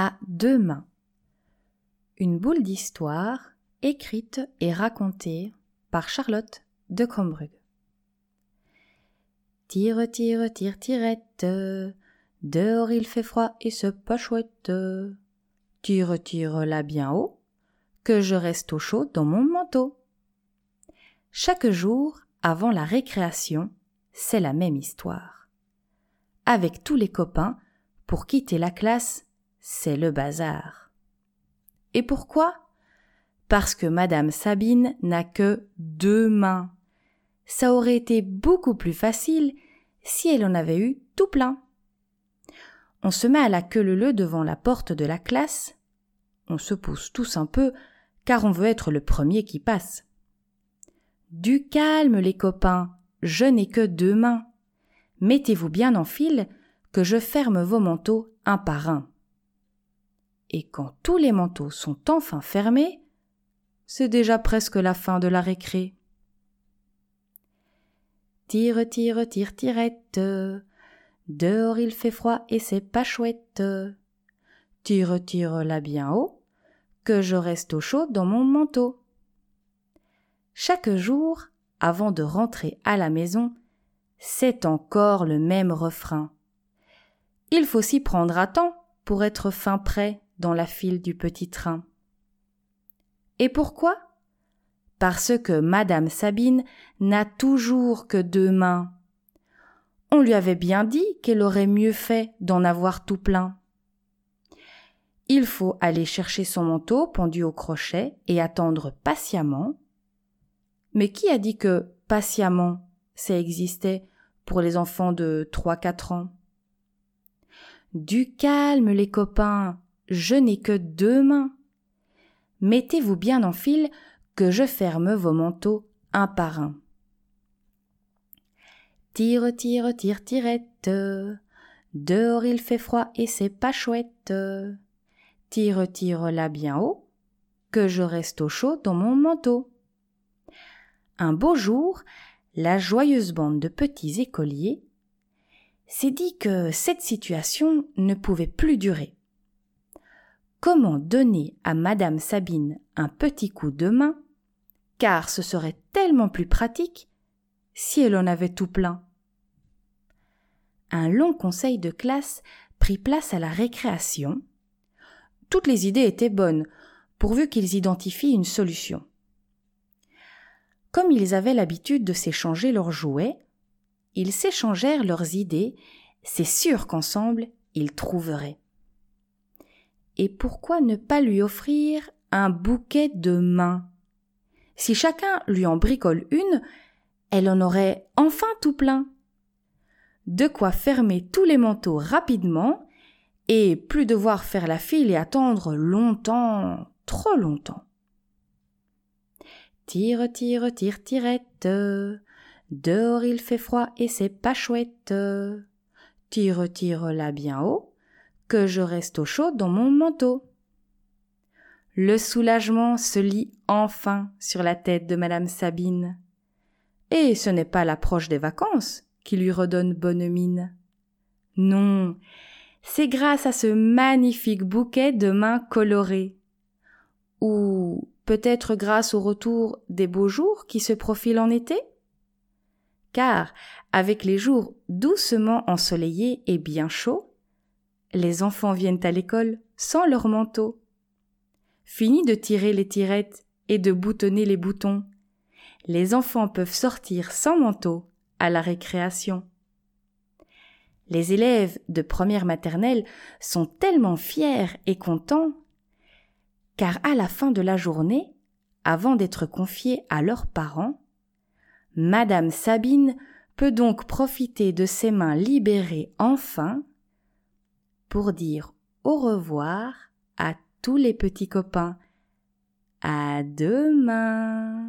à deux mains. Une boule d'histoire écrite et racontée par Charlotte de Crombrug. Tire, tire, tire, tirette, dehors il fait froid et c'est pas chouette. Tire, tire là bien haut, que je reste au chaud dans mon manteau. Chaque jour, avant la récréation, c'est la même histoire. Avec tous les copains, pour quitter la classe, c'est le bazar. Et pourquoi? Parce que Madame Sabine n'a que deux mains. Ça aurait été beaucoup plus facile si elle en avait eu tout plein. On se met à la queue leu devant la porte de la classe. On se pousse tous un peu, car on veut être le premier qui passe. Du calme, les copains, je n'ai que deux mains. Mettez-vous bien en file, que je ferme vos manteaux un par un. Et quand tous les manteaux sont enfin fermés, c'est déjà presque la fin de la récré. Tire, tire, tire, tirette. Dehors il fait froid et c'est pas chouette. Tire, tire là bien haut, que je reste au chaud dans mon manteau. Chaque jour, avant de rentrer à la maison, c'est encore le même refrain. Il faut s'y prendre à temps pour être fin prêt dans la file du petit train. Et pourquoi? Parce que Madame Sabine n'a toujours que deux mains. On lui avait bien dit qu'elle aurait mieux fait d'en avoir tout plein. Il faut aller chercher son manteau pendu au crochet et attendre patiemment mais qui a dit que patiemment ça existait pour les enfants de trois quatre ans? Du calme, les copains, je n'ai que deux mains. Mettez-vous bien en file que je ferme vos manteaux un par un. Tire, tire, tire, tirette. Dehors il fait froid et c'est pas chouette. Tire, tire là bien haut, que je reste au chaud dans mon manteau. Un beau jour, la joyeuse bande de petits écoliers s'est dit que cette situation ne pouvait plus durer. Comment donner à Madame Sabine un petit coup de main, car ce serait tellement plus pratique si elle en avait tout plein. Un long conseil de classe prit place à la récréation. Toutes les idées étaient bonnes, pourvu qu'ils identifient une solution. Comme ils avaient l'habitude de s'échanger leurs jouets, ils s'échangèrent leurs idées, c'est sûr qu'ensemble ils trouveraient. Et pourquoi ne pas lui offrir un bouquet de mains? Si chacun lui en bricole une, elle en aurait enfin tout plein. De quoi fermer tous les manteaux rapidement et plus devoir faire la file et attendre longtemps, trop longtemps. Tire, tire, tire, tirette. Dehors il fait froid et c'est pas chouette. Tire, tire là bien haut, que je reste au chaud dans mon manteau. Le soulagement se lit enfin sur la tête de madame Sabine. Et ce n'est pas l'approche des vacances qui lui redonne bonne mine. Non, c'est grâce à ce magnifique bouquet de mains colorées. Ou peut-être grâce au retour des beaux jours qui se profilent en été? Car, avec les jours doucement ensoleillés et bien chauds, les enfants viennent à l'école sans leur manteau. Fini de tirer les tirettes et de boutonner les boutons. Les enfants peuvent sortir sans manteau à la récréation. Les élèves de première maternelle sont tellement fiers et contents car à la fin de la journée, avant d'être confiés à leurs parents, Madame Sabine peut donc profiter de ses mains libérées enfin pour dire au revoir à tous les petits copains. À demain.